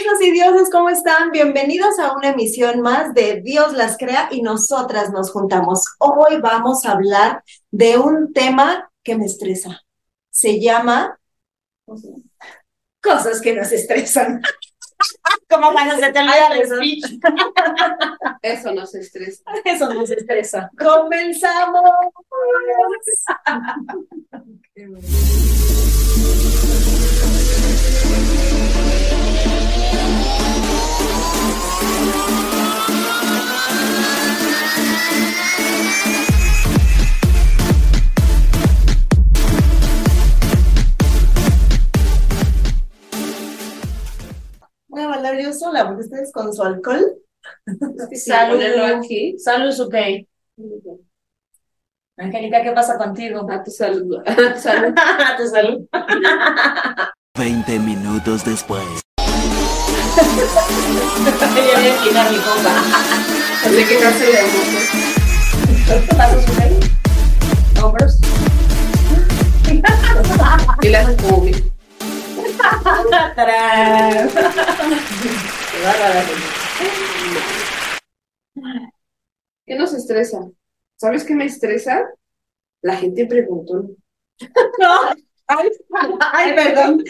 hijos y dioses, ¿cómo están? Bienvenidos a una emisión más de Dios las crea y nosotras nos juntamos. Hoy vamos a hablar de un tema que me estresa. Se llama cosas que nos estresan. Como cuando se te olvida el speech. Eso nos estresa. Eso nos estresa. ¡Comenzamos! Voy a bailar yo sola porque ustedes con su alcohol. Salud. Aquí. Salud, ok. Angélica, ¿qué pasa contigo? A tu salud. A tu salud. A tu salud. 20 minutos después. Quería voy a quitar mi compa. Hay que darse de emoción. ¿Pasos ok? Hombros. Y le haces como. Qué bárbara. ¿Qué nos estresa? ¿Sabes qué me estresa? La gente preguntó. No. Ay, ay, perdón.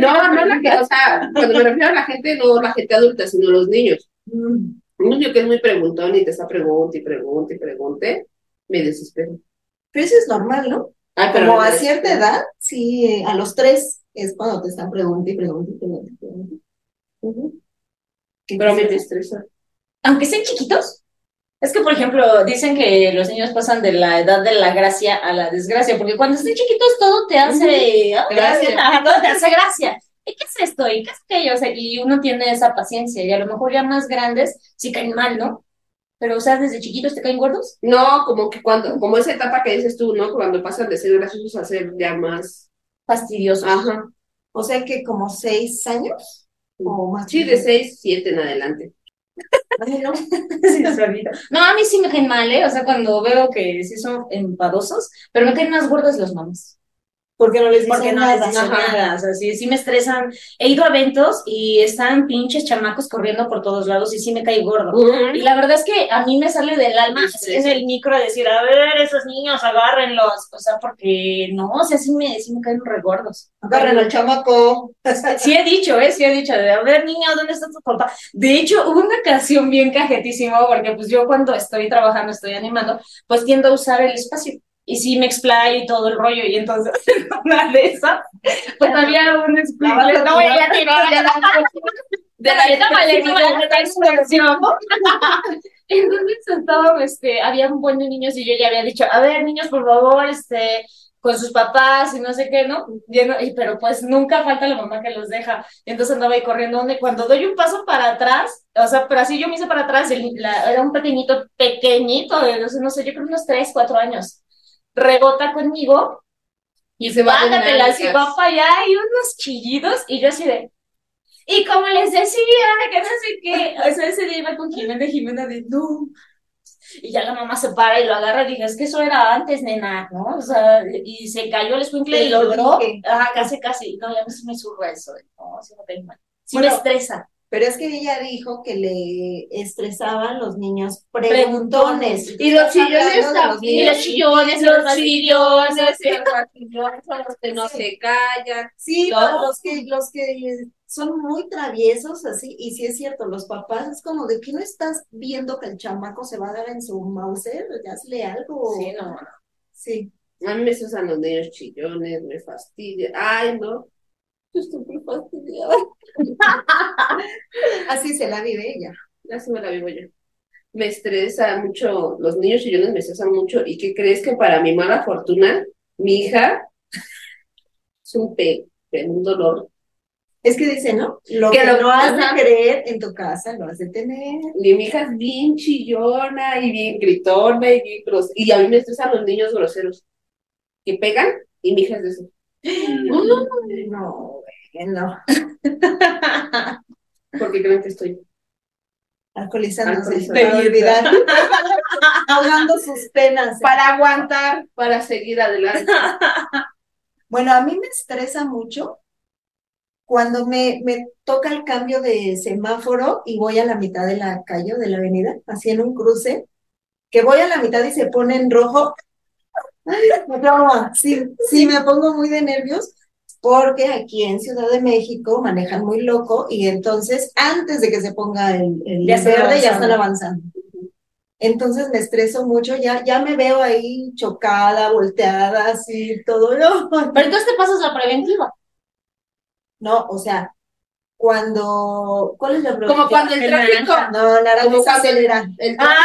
No, no la que, o sea, cuando me refiero a la gente, no la gente adulta, sino los niños. Un niño que es muy preguntón y te está pregunte y pregunte y pregunte, me desespero. Pero eso es normal, ¿no? Pero Como a cierta edad, sí, eh, a los tres es cuando te están preguntando y preguntando y preguntando. preguntando. Ujú. Pero me estresa. Aunque sean chiquitos. Es que, por ejemplo, dicen que los niños pasan de la edad de la gracia a la desgracia, porque cuando están chiquitos todo te hace, ¡ah! Gracia. Ajá, todo te hace gracia. ¿Y qué es esto? ¿Y qué es aquello? O sea, y uno tiene esa paciencia, y a lo mejor ya más grandes sí caen mal, ¿no? Pero, o sea, desde chiquitos te caen gordos. No, como que cuando, como esa etapa que dices tú, ¿no? Cuando pasan de ser graciosos a ser ya más. Fastidiosos. Ajá. O sea que como seis años o más. Sí, de seis, siete en adelante. No. Sí. No, a mí sí me caen mal, ¿eh? O sea, cuando veo que sí son empadosos, pero me caen más gordos los mamás. Porque no les dicen Porque no nada. les dicen ajá. nada, o sea, sí, sí me estresan. He ido a eventos y están pinches chamacos corriendo por todos lados y sí me cae gordo. Y la verdad es que a mí me sale del alma estresa. en el micro decir, a ver, esos niños, agárrenlos. O sea, porque no, o sea, sí me, sí me caen regordos. Agarren al chamaco. Sí he dicho, ¿eh? Sí he dicho, de, a ver, niño, ¿dónde está tu papá? De hecho, hubo una ocasión bien cajetísima, porque pues yo cuando estoy trabajando, estoy animando, pues tiendo a usar el espacio. Y sí me explayo y todo el rollo, y entonces, en una de esas, pues había un explique. No voy a tirar De la de la. Entonces estaba, este, había un buen de niños y yo ya había dicho, a ver, niños, por favor, este, con sus papás y no sé qué, ¿no? No- y- pero pues nunca falta la mamá que los deja. Entonces andaba ahí corriendo, donde cuando doy un paso para atrás, o sea, pero así yo me hice para atrás, el- la- era un pequeñito, pequeñito, de, no sé, no sé, yo creo unos 3, 4 años, rebota conmigo y Se va así nalgas. va para allá y unos chillidos y yo así de... Y como les decía, que no sé qué, o sea, ese día iba con Jimena y Jimena de no. Y ya la mamá se para y lo agarra y dije, es que eso era antes, nena, ¿no? O sea, y se cayó el escuincle y lo logró. Ajá, casi, casi. No, ya me, me surra eso. No, sí me cae mal. Sí Bueno, me estresa. Pero es que ella dijo que le estresaban los niños Preguntones. Y los chillones también. Y los chillones, Los chillones, chillones. los que no se callan. Sí, los que, los que son muy traviesos así, y sí es cierto, los papás es como de que no estás viendo que el chamaco se va a dar en su Mauser, hazle algo. Sí, no, no. Sí. A mí me estresan los niños chillones, me fastidia. Ay, no. Yo estoy muy fastidiada. Así se la vive ella. Así me la vivo yo. Me estresa mucho, los niños chillones me estresan mucho. ¿Y qué crees que para mi mala fortuna, mi hija es un pe, un dolor? Es que dice, ¿no? Lo Que que, lo- no has de creer en tu casa lo has de tener. Y mi hija es bien chillona y bien gritona y bien gros- Y a mí me estresan los niños groseros que pegan y mi hija es de eso. No, bueno. Porque creen que estoy. Alcoholizándose Alcoholizándose. para olvidar. Ahogando sus penas. Para aguantar, para seguir adelante. Bueno, a mí me estresa mucho cuando me, me toca el cambio de semáforo y voy a la mitad de la calle o de la avenida, así en un cruce, que voy a la mitad y se pone en rojo, trauma. Sí, sí, me pongo muy de nervios porque aquí en Ciudad de México manejan muy loco y entonces antes de que se ponga el, el Ya verde ya están avanzando. Entonces me estreso mucho, ya, ya me veo ahí chocada, volteada, así, todo. No, Pero entonces te pasas la preventiva. no, o sea, cuando, ¿cuál es la Como pregunta? cuando el El tráfico. naranja. No, naranja Como cuando el- el Ah,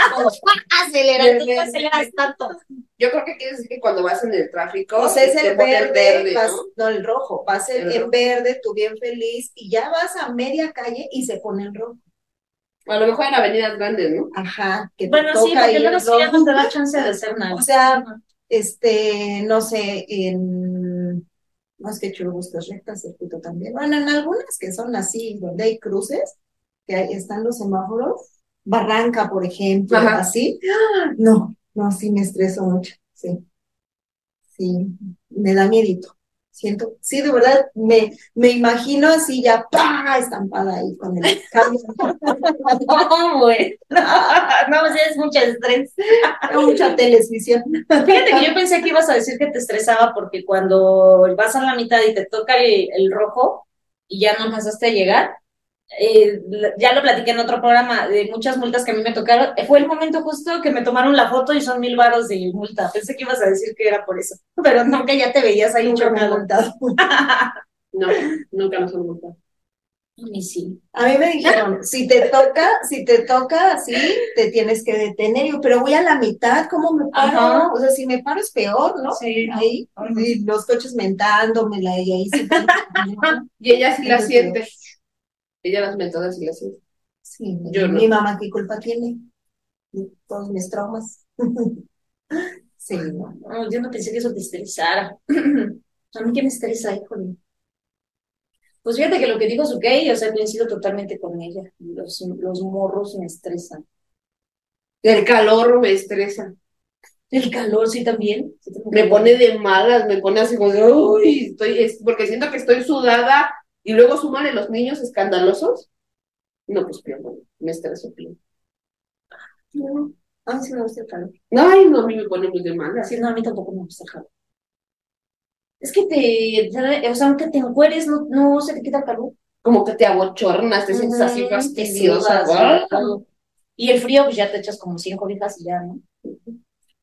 acelera, Verde. tú no aceleras tanto. Yo creo que quiere decir que cuando vas en el tráfico. O sea, es te el pone verde, vas- ¿no? no el rojo, vas en, El en rojo. verde, tú bien feliz, y ya vas a media calle y se pone el rojo. A lo mejor en avenidas grandes, ¿no? Ajá, que te Bueno, sí, porque el ya rojo. no te da chance de hacer nada. O sea, este, no sé, en, no es que churubuscas rectas, circuito también. Bueno, en algunas que son así, donde hay cruces, que ahí están los semáforos, Barranca, por ejemplo, Ajá. así. ¡Ah! No, no, sí me estreso mucho, sí. Sí, me da miedito. Siento, sí, de verdad, me, me imagino así ya, ¡pah! estampada ahí con el cambio. No, güey. No, es mucho estrés. Mucha televisión. Fíjate que yo pensé que ibas a decir que te estresaba porque cuando vas a la mitad y te toca el, el rojo y ya no alcanzaste a llegar, eh, ya lo platiqué en otro programa de muchas multas que a mí me tocaron. Fue el momento justo que me tomaron la foto y son mil varos de multa. Pensé que ibas a decir que era por eso, pero no, que ya te veías ahí Nunca chocado. contado. No, nunca nos han multado. A mí sí. A mí me dijeron, si te toca, si te toca así, te tienes que detener. Yo, pero voy a la mitad, ¿cómo me paro? Ajá. O sea, si me paro es peor, ¿no? Sí. Ahí, y los coches mentándomela y ahí sí. Y ella sí la siente. Ella las mentadas sí las. Sí, Yo no. mi mamá, ¿qué culpa tiene? Todos mis traumas. Sí, no. No, yo no pensé que eso te estresara. A mí que me estresa, híjole. Pues fíjate que lo que dijo Sukey, o sea, coincido totalmente con ella. Los, los morros me estresan. El calor me estresa. El calor, sí, también. Sí, tengo Me pone de malas, me pone así como de, uy, estoy, es, porque siento que estoy sudada y luego súmale los niños escandalosos. No, pues peor, no, me estreso peor. No, a mí sí me gusta el calor. Ay, no, a mí me pone muy de malas. Sí, no, a mí tampoco me gusta el calor. Es que te, o sea, aunque te encueres, no, no se te quita el calor. Como que te abochornas, te sientes así fastidiosa. Y el frío, pues ya te echas como cinco cobijas y ya, ¿no?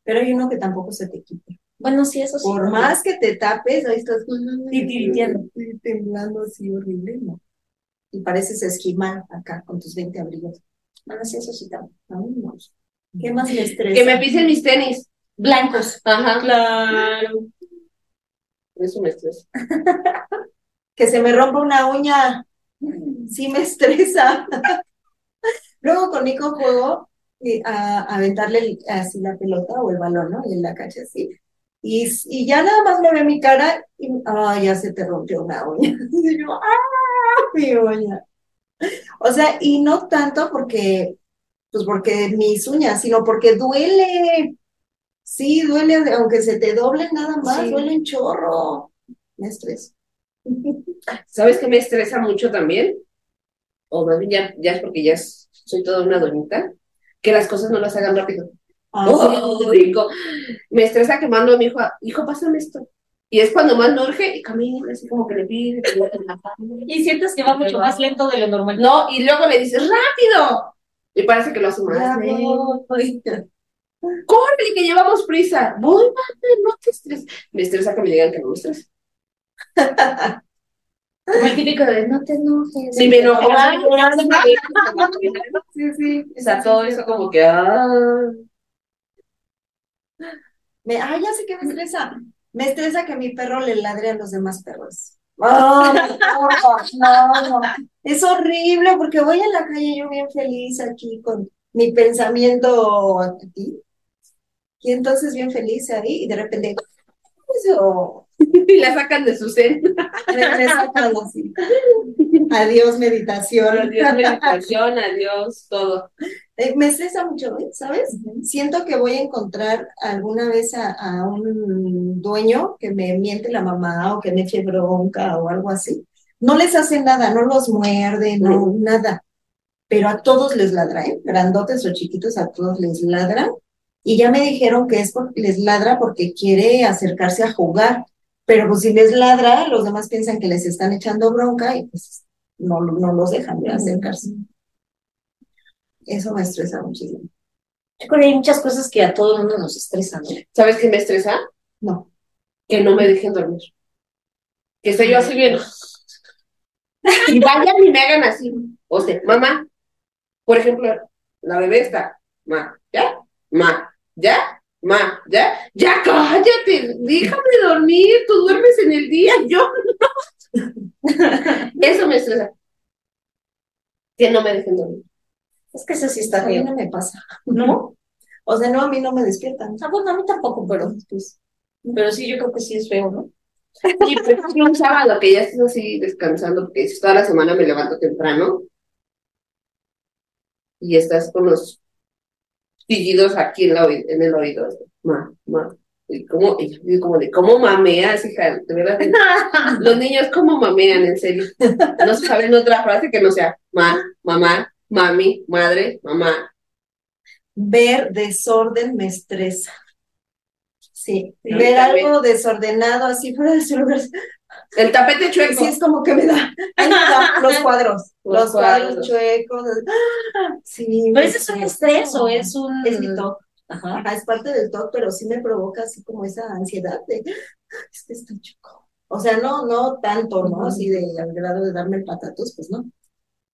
Pero hay uno que tampoco se te quita. Bueno, sí, eso sí. Por más que te tapes, ahí estás Titiriteando. Sí, temblando así horrible, ¿no? Y pareces esquimal acá con tus 20 abrigos. Bueno, sí, eso sí también. ¿Qué más me estresa? Que me pisen mis tenis. Blancos. Ajá, Claro. eso me estresa. Que se me rompa una uña. Sí me estresa. Luego con Nico juego eh, a, a aventarle el- así la pelota o el balón, ¿no? Y en la cancha así. Y, y ya nada más me ve mi cara y ah, ya se te rompió una uña. Y yo, ¡ah! Mi uña. O sea, y no tanto porque, pues porque mis uñas, sino porque duele. Sí, duele, aunque se te doble nada más, Sí. duele un chorro. Me estreso. ¿Sabes qué me estresa mucho también? O más bien ya, ya es porque ya soy toda una doñita. Que las cosas no las hagan rápido. Ah, Oh, rico. Me estresa que mando a mi hijo, hijo, pásame esto. Y es cuando más me urge y camina así como que le pide. que le- Y sientes que va mucho más lento de lo normal. No, y luego le dices, ¡rápido! Y parece que lo hace más. ¡Córrele, que llevamos prisa! Voy, mami, no te estreses. Me estresa que me digan que no me estresa. El típico de no te enojes. Si me enojo, Sí, sí. O sea, todo eso como que, ah. Me, ah, ya sé que me estresa. Me estresa que mi perro le ladre a los demás perros. Ah, no, no, no. Es horrible porque voy en la calle yo bien feliz aquí con mi pensamiento aquí. Y entonces bien feliz ahí y de repente eso Y la sacan de su así. Adiós meditación. Adiós, meditación, adiós, todo. Eh, me estresa mucho, ¿eh? ¿sabes? Siento que voy a encontrar alguna vez a, a un dueño que me miente la mamá o que me eche bronca o algo así, no les hace nada, no los muerde, no, nada. Pero a todos les ladra, ¿eh? Grandotes o chiquitos, a todos les ladra. Y ya me dijeron que es porque les ladra porque quiere acercarse a jugar. Pero pues si les ladra, los demás piensan que les están echando bronca y pues no, no los dejan de acercarse. Eso me estresa muchísimo. Yo creo que hay muchas cosas que a todo el mundo nos estresan. ¿no? ¿Sabes qué me estresa? No. Que no me dejen dormir. Que estoy yo así bien. Y vayan y me hagan así. O sea, mamá, por ejemplo, la bebé está, ma, ya, ma, ya, ma, ya, ya cállate, déjame dormir, tú duermes en el día, yo no. Eso me estresa. Que no me dejen dormir. Es que eso sí está A mí feo. no me pasa. ¿No? O sea, no, a mí no me despiertan. Ah, bueno, a mí tampoco, pero pues, pero sí, yo creo que sí es feo, ¿no? Y ejemplo, un sábado que ya estés así descansando, porque toda la semana me levanto temprano y estás con los chillidos aquí en, la oí- en el oído. Ma, ma. Y como, y como de, ¿cómo mameas, hija? De verdad, los niños, ¿cómo mamean, en serio? No saben otra frase que no sea ma, mamá, mami, madre, mamá. Ver desorden me estresa. Sí, Sí, ver también. algo desordenado así fuera de su lugar. El tapete chueco. Sí, es como que me da, los cuadros, Los los, cuadros, cuadros. chuecos. ¡ah! Sí. Pero ese es un estrés o es un... Es mi TOC. Ajá. Ajá, es parte del TOC, pero sí me provoca así como esa ansiedad de, "Ah, es que está chueco. O sea, no, no tanto, ¿no? Así de al grado de darme el patatus, pues no.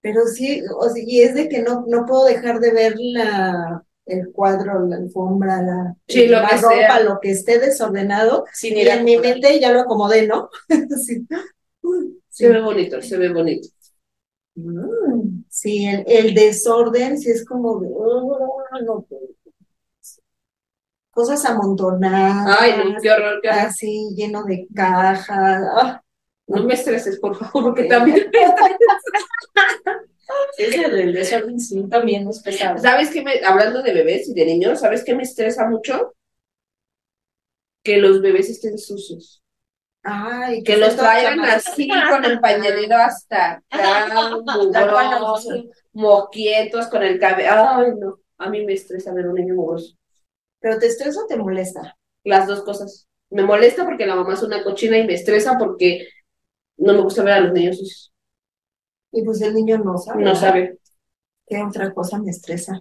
Pero sí, o sea, y es de que no, no puedo dejar de ver la, el cuadro, la alfombra, la, Sí, lo la que ropa, sea. lo que esté desordenado, Sin y ir en mi mente ya lo acomodé, ¿no? Sí. Se ve bonito, se ve bonito. Mm, Sí, el, el desorden, sí es como de, "Oh, no puedo". Cosas amontonadas, Ay, no, qué horror, qué horror. así lleno de cajas. ah, No me estreses, por favor, porque también Ese del desorden sí también es pesado. ¿Sabes qué me, hablando de bebés y de niños, ¿sabes qué me estresa mucho? Que los bebés estén sucios. Ay, Que los traigan así con el pañalero hasta acá, mugrosos, moquietos, con el cabello. Ay, no. A mí me estresa ver un niño mugroso. Pero te estresa o te molesta. Las dos cosas. Me molesta porque la mamá es una cochina y me estresa porque no me gusta ver a los niños sucios. Y pues el niño no sabe. No sabe. ¿Qué otra cosa me estresa?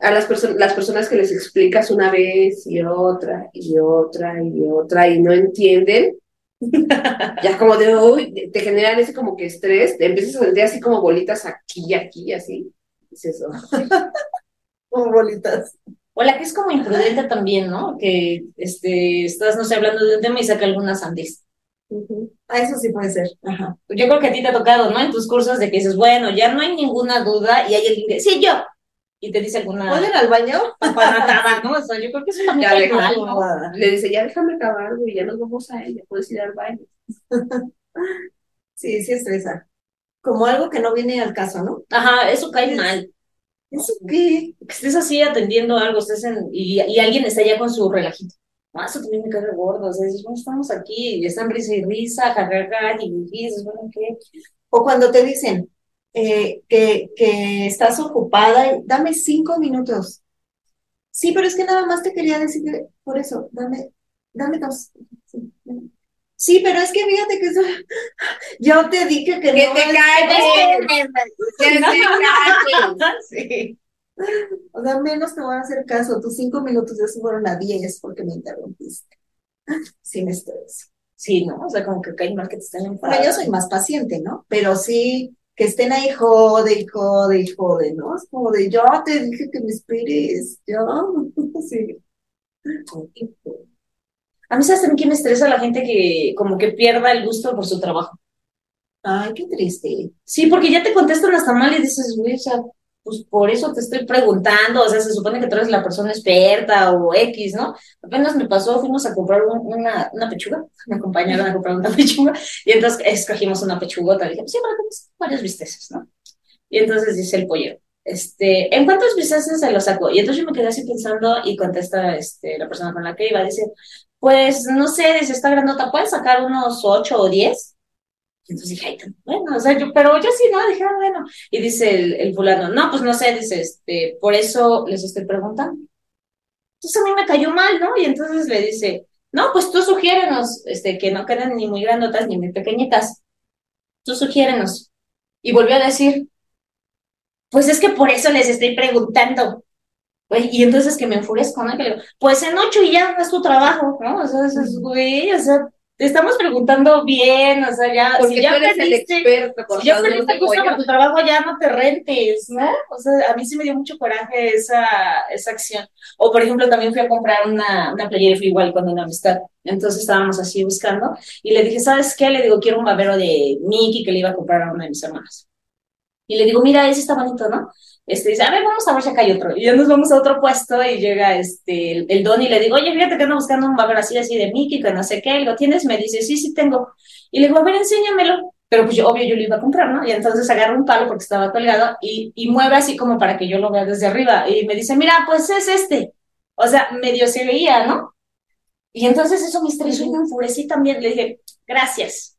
A las personas, las personas que les explicas una vez y otra y otra y otra y no entienden, ya como de, uy, te generan ese como que estrés, te empiezas a sentir así como bolitas aquí y aquí, así. Es eso. Como bolitas. O la que es como imprudente también, ¿no? Que este, estás, no sé, hablando de un tema y saca alguna sandez. Ah, eso sí puede ser. Ajá. Yo creo que a ti te ha tocado, ¿no? En tus cursos de que dices, bueno, ya no hay ninguna duda y hay alguien que, sí, yo. Y te dice alguna ¿Puedo ir al baño? panatada, ¿no? O sea, yo creo que eso también Ya deja mal, ¿no? Le dice, ya déjame acabar, güey, ya nos vamos a ella, puedes ir al baño. Sí, sí estresa. Como algo que no viene al caso, ¿no? Ajá, eso cae mal. ¿Eso qué? Que estés así atendiendo algo, estés en, y, y alguien está ya con su relajito. Ah, eso también me cae gordo. O sea, estamos aquí y están risa y risa, jajaja, y dices, bueno, ¿qué? O cuando te dicen eh, que, que estás ocupada, dame cinco minutos. Sí, pero es que nada más te quería decir que por eso, dame, dame dos. Sí, dame. Sí, pero es que fíjate que eso, yo te dije que ¡Que no te es- calles! ¡Que te calles! Sí. O sea, menos te van a hacer caso. Tus cinco minutos ya se fueron a diez porque me interrumpiste. Sí, me estresa. Sí, ¿no? O sea, como que cae mal que te estén Bueno, enfadando. yo soy más paciente, ¿no? Pero sí, que estén ahí jode y jode y jode, ¿no? Es como de, yo te dije que me esperes, ya. Sí. A mí, ¿sabes también que me estresa la gente que como que pierda el gusto por su trabajo? Ay, qué triste. Sí, porque ya te contestan hasta mal y dices, güey, o sea, pues por eso te estoy preguntando, o sea, se supone que tú eres la persona experta o X, ¿no? Apenas me pasó, fuimos a comprar un- una, una pechuga, me acompañaron a comprar una pechuga, y entonces escogimos una pechugota, dije, sí, bueno, tenemos varios bisteces, ¿no? Y entonces dice el pollero, este, ¿en cuántos bisteces se lo sacó? Y entonces yo me quedé así pensando y contesta, este, la persona con la que iba, dice, pues, no sé, dice, está grandota, ¿puedes sacar unos ocho o diez? Y entonces dije, ay, tan bueno, o sea, yo, pero yo sí, no, dije, ah, bueno. Y dice el, el fulano, no, pues no sé, dice, este, por eso les estoy preguntando. Entonces a mí me cayó mal, ¿no? Y entonces le dice, no, pues tú sugiérenos, este, que no queden ni muy grandotas ni muy pequeñitas. Tú sugiérenos. Y volvió a decir, pues es que por eso les estoy preguntando. Güey, y entonces que me enfurezco, ¿no? Que le digo, pues en ocho y ya no es tu trabajo, ¿no? O sea, es, güey, o sea, te estamos preguntando bien, o sea, ya, Porque si ya tú eres el perdiste, experto si ya perdiste gusto por tu trabajo, ya no te rentes, ¿no? O sea, a mí sí me dio mucho coraje esa, esa acción. O, por ejemplo, también fui a comprar una, una playera y fui igual con una amistad. Entonces estábamos así buscando y le dije, ¿sabes qué? Le digo, quiero un babero de Mickey que le iba a comprar a una de mis hermanas. Y le digo, mira, ese está bonito, ¿no? Este dice, a ver, vamos a ver si acá hay otro. Y ya nos vamos a otro puesto y llega este, el, don y le digo, oye, fíjate que ando buscando un babero así, así de Mickey, que no sé qué. ¿Lo tienes? Me dice, sí, sí tengo. Y le digo, a ver, enséñamelo. Pero pues yo, obvio, yo lo iba a comprar, ¿no? Y entonces agarro un palo porque estaba colgado y, y mueve así como para que yo lo vea desde arriba. Y me dice, mira, pues es este. O sea, medio se veía, ¿no? Y entonces eso me estresó y me enfurecí también. Le dije, gracias.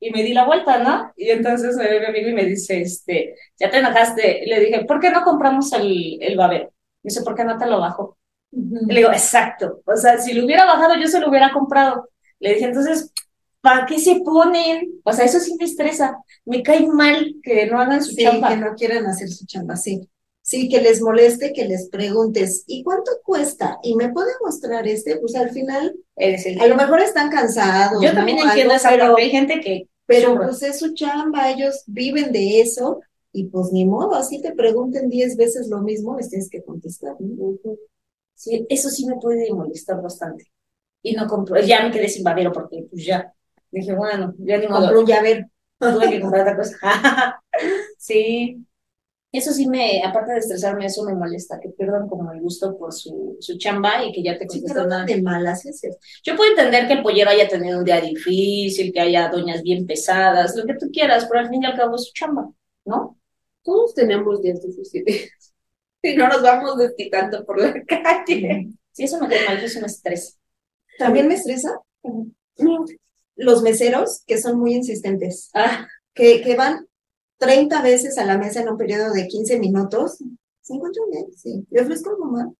Y me di la vuelta, ¿no? Y entonces me ve mi amigo y me dice, este, ya te enojaste. Y le dije, ¿por qué no compramos el, el babero? Me dice, ¿por qué no te lo bajo? Le digo, exacto. O sea, si lo hubiera bajado, yo se lo hubiera comprado. Le dije, entonces, ¿para qué se ponen? O sea, eso sí me estresa. Me cae mal que no hagan su Sí, chamba. que no quieran hacer su chamba, sí. Sí, que les moleste, que les preguntes, ¿y cuánto cuesta? ¿Y me puede mostrar este? Pues al final, Eres el- a lo mejor están cansados, Yo ¿no? también Algo, entiendo esa pero, parte. Hay gente que pero pues es su chamba, ellos viven de eso, y pues ni modo, así te pregunten diez veces lo mismo, les tienes que contestar, ¿no? Sí, eso sí me puede molestar bastante. Y no compro, ya me quedé sin babero porque pues ya. Dije, bueno, ya ni modo. Compró un llavero. Tuve que comprar otra cosa. Sí. Eso sí me, aparte de estresarme, eso me molesta, que pierdan como el gusto por su, su chamba y que ya te contestan nada. de malas es eso. Yo puedo entender que el pollero haya tenido un día difícil, que haya doñas bien pesadas, lo que tú quieras, pero al fin y al cabo es su chamba, ¿no? Todos tenemos días difíciles. Y no nos vamos desquitando por la calle. Sí, eso me cae mal, eso me estresa. También me estresa los meseros que son muy insistentes. Ah, que, que van 30 veces a la mesa en un periodo de 15 minutos. ¿Se encuentran bien? Sí. ¿Le ofrezco mamá?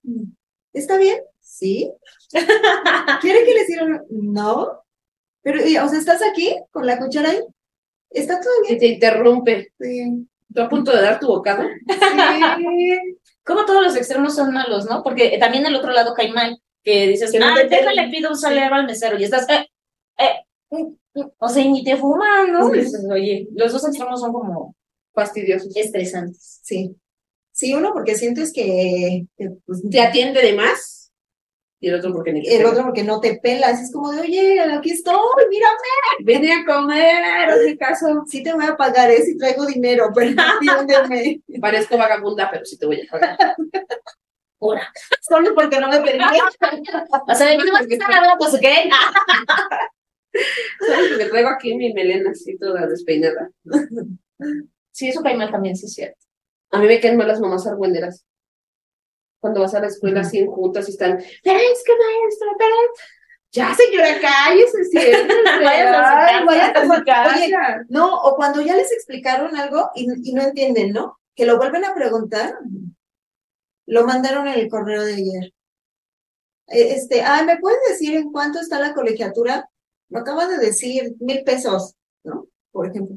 ¿Está bien? Sí. ¿Quiere que le sirva? No. Pero, y, o sea, ¿estás aquí con la cuchara ahí? ¿Está todo Y bien? te interrumpe. Sí. Tú a punto de dar tu bocado. Sí. como todos los extremos son malos, ¿no? Porque también el otro lado cae mal, que dices, Que no ah, déjale, peguen". pido un salero al mesero y estás, eh, eh, o sea, y ni te fuman, ¿no? Sí. Oye, los dos extremos son como Fastidiosos. estresantes. Sí. Sí, uno porque sientes que, que, pues, Te atiende de más. Y el otro porque ni te el pela. otro porque no te pelas. Es como de, oye, aquí estoy, mírame. Vine a comer, hazme caso. Sí te voy a pagar, ¿eh? Si traigo dinero, pero atiéndeme. Parezco vagabunda, pero sí te voy a pagar. Pura. Solo porque no me permite. O sea, ¿me vas a estar hablando? ¿Sabes? Me traigo aquí mi melena así toda despeinada. Sí, eso cae mal también, sí es cierto. A mí me caen mal las mamás argüenderas. Cuando vas a la escuela así en juntas y están, pero es que maestra, pero... Ya, señora, cállese, siéntese. Váyase a su casa. váyase a su casa. Oye, No, o cuando ya les explicaron algo y, y no entienden, ¿no? Que lo vuelven a preguntar. Lo mandaron en el correo de ayer. Eh, Este, ah, ¿me puedes decir en cuánto está la colegiatura? Me acaba de decir mil pesos, ¿no? Por ejemplo.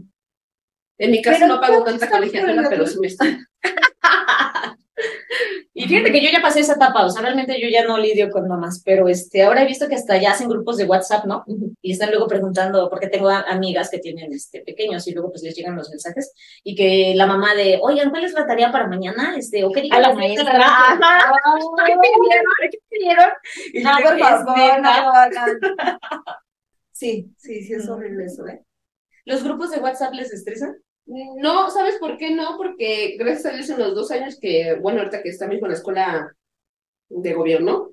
En mi casa Pero no pago ¿cuánto tanta colegiatura, pero sí me está. Y fíjate que yo ya pasé esa etapa, o sea, realmente yo ya no lidio con mamás, pero este, ahora he visto que hasta ya hacen grupos de WhatsApp, ¿no? Y están luego preguntando, porque tengo amigas que tienen este, pequeños y luego pues les llegan los mensajes y que la mamá de, oigan, ¿cuál es la tarea para mañana? Este, o qué diga A la la maestra. ¿Qué pidieron? ¿Qué pidieron? Y No, por favor, "Es no neta". lo hagan. Sí, sí, sí, es horrible eso, ¿eh? ¿Los grupos de WhatsApp les estresan? No, ¿sabes por qué no? Porque gracias a Dios en los dos años que, bueno, ahorita que está mismo en la escuela de gobierno,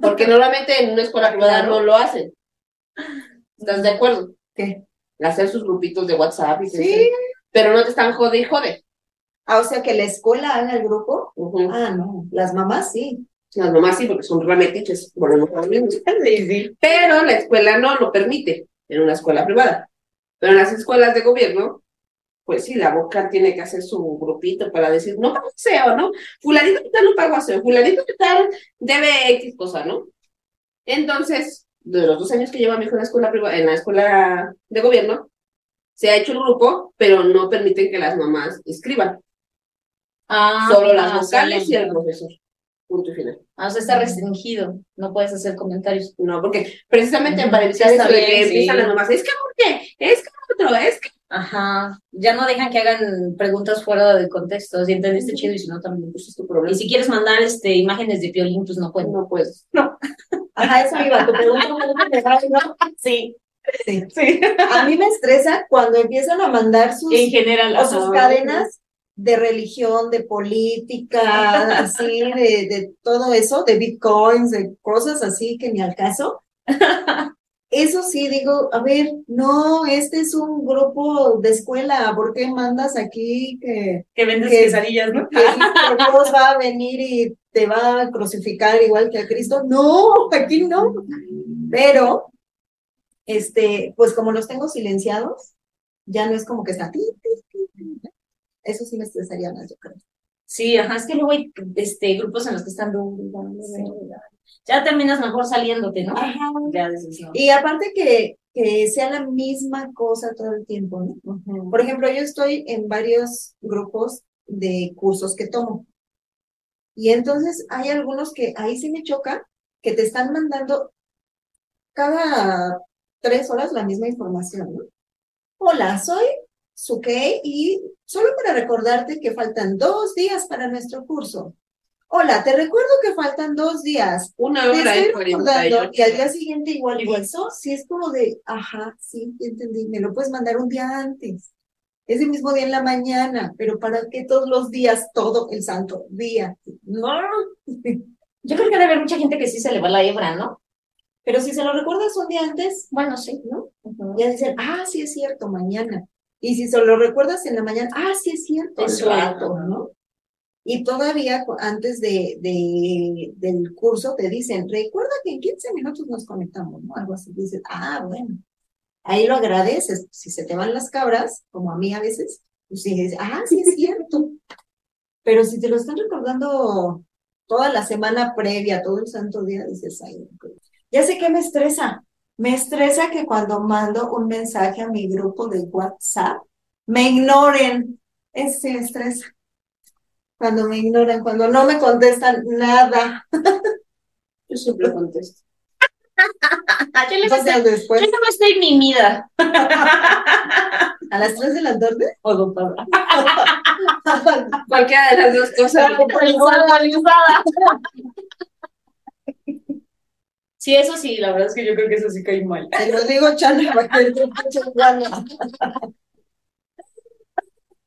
porque normalmente en una escuela privada no lo hacen. ¿Estás de acuerdo? ¿Qué? Hacer sus grupitos de WhatsApp y Sí. pero no te están jode y jode. Ah, o sea, que la escuela haga el grupo. Ah, no, las mamás sí. Las mamás sí, porque son a lo mismo. Sí. Pero la escuela no lo permite en una escuela privada. Pero en las escuelas de gobierno, pues sí, la boca tiene que hacer su grupito para decir, no pago aseo, ¿no? Fulanito que tal no pago aseo, fulanito que tal debe X cosa, ¿no? Entonces, de los dos años que lleva mi hijo en la escuela privada, en la escuela de gobierno, se ha hecho el grupo, pero no permiten que las mamás escriban. Ah, Solo las ah, vocales y el profesor. Punto y final. Ah, o sea, está restringido. No puedes hacer comentarios. No, porque precisamente Ujú, para evitar eso de que bien, empiezan sí. las mamás, es que ¿por qué? Es que otro, es que Ajá. Ya no dejan que hagan preguntas fuera de contexto. Si entendiste chido y si no, también pues es tu problema. Y si quieres mandar este imágenes de violín, pues no pueden. no puedes. Ajá, eso iba. Tu pregunta ¿no? Sí, Sí. sí. A mí me estresa cuando empiezan a mandar sus, En general. o sus cadenas de religión, de política, así, de, de todo eso, de bitcoins, de cosas así que ni al caso. Eso sí, digo, a ver, no, este es un grupo de escuela, ¿por qué mandas aquí que, Que vendes Que- quesadillas, ¿no? que Dios va a venir y te va a crucificar igual que a Cristo? No, aquí no. Pero, este, pues como los tengo silenciados, ya no es como que está. ti, ti. Eso sí me estresaría más, yo creo. Sí, ajá, es que luego hay este, grupos en los que están duro. Ya terminas mejor saliéndote, ¿no? Ya dices, no. Y aparte que, que sea la misma cosa todo el tiempo, ¿no? Por ejemplo, yo estoy en varios grupos de cursos que tomo. Y entonces hay algunos que ahí sí me choca, que te están mandando cada tres horas la misma información, ¿no? Hola, soy Sukey y solo para recordarte que faltan dos días para nuestro curso. Hola, te recuerdo que faltan dos días. Una Te hora estoy y cuarenta y recordando que al día siguiente igual, Igual. eso, sí es como de, ajá, sí, entendí, me lo puedes mandar un día antes. Ese mismo día en la mañana, pero ¿para qué todos los días, todo el santo día? No, Yo creo que debe haber mucha gente que sí se le va la hebra, ¿no? pero si se lo recuerdas un día antes, Bueno, sí. ¿no? Ujú. Ya dicen, ah, sí es cierto, mañana. Y si se lo recuerdas en la mañana, ah, sí es cierto, Es al rato. ¿no? Y todavía antes de, de, del curso te dicen, recuerda que en 15 minutos nos conectamos, ¿no? Algo así. Dices, ah, bueno. Ahí lo agradeces. Si se te van las cabras, como a mí a veces, pues sí, dices, ah, sí es cierto. Pero si te lo están recordando toda la semana previa, todo el santo día, dices, ay, ok". ya sé que me estresa. Me estresa que cuando mando un mensaje a mi grupo de WhatsApp, me ignoren. Ese sí me estresa. Cuando me ignoran, cuando no me contestan nada. Yo siempre contesto. Yo, le Dos días después, yo no estoy mimida. a las 3 de la tarde. Ocupada. Cualquiera de las dos cosas. Sí, eso sí, la verdad es que yo creo que eso sí cae mal. Te lo digo, Chana, para que te eches ganas.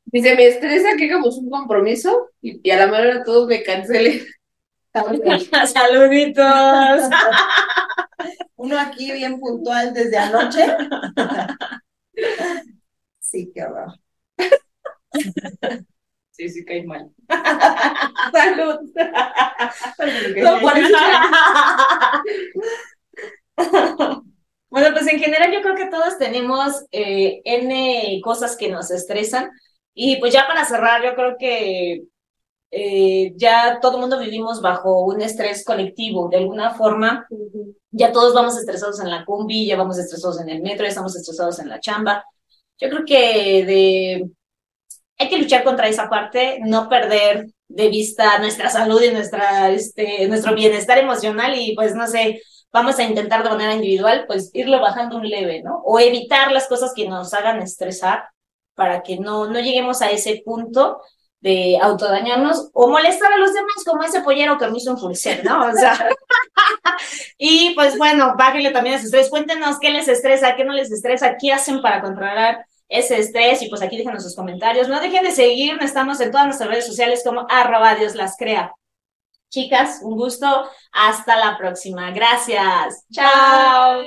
Dice, me estresa que hagamos un compromiso y, y a la manera todos me cancelen. Saluditos. Uno aquí bien puntual desde anoche. Sí, qué horror. Sí, sí cae mal. Salud. No, por eso- Bueno, pues en general yo creo que todos tenemos eh, N cosas que nos estresan. Y pues ya para cerrar, yo creo que eh, ya todo el mundo vivimos bajo un estrés colectivo. De alguna forma, ya todos vamos estresados en la combi, ya vamos estresados en el metro, ya estamos estresados en la chamba. Yo creo que de... hay que luchar contra esa parte, no perder de vista nuestra salud y nuestra, este, nuestro bienestar emocional y pues no sé, vamos a intentar de manera individual pues irlo bajando un leve, ¿no? O evitar las cosas que nos hagan estresar para que no, no lleguemos a ese punto de autodañarnos o molestar a los demás como ese pollero que me hizo enfurecer, ¿no? O sea, y pues bueno, bájenle también ese estrés, cuéntenos qué les estresa, qué no les estresa, qué hacen para controlar ese estrés y pues aquí déjenos sus comentarios. No dejen de seguirnos, estamos en todas nuestras redes sociales como arroba Dios las crea. Chicas, un gusto. Hasta la próxima. Gracias. Chao.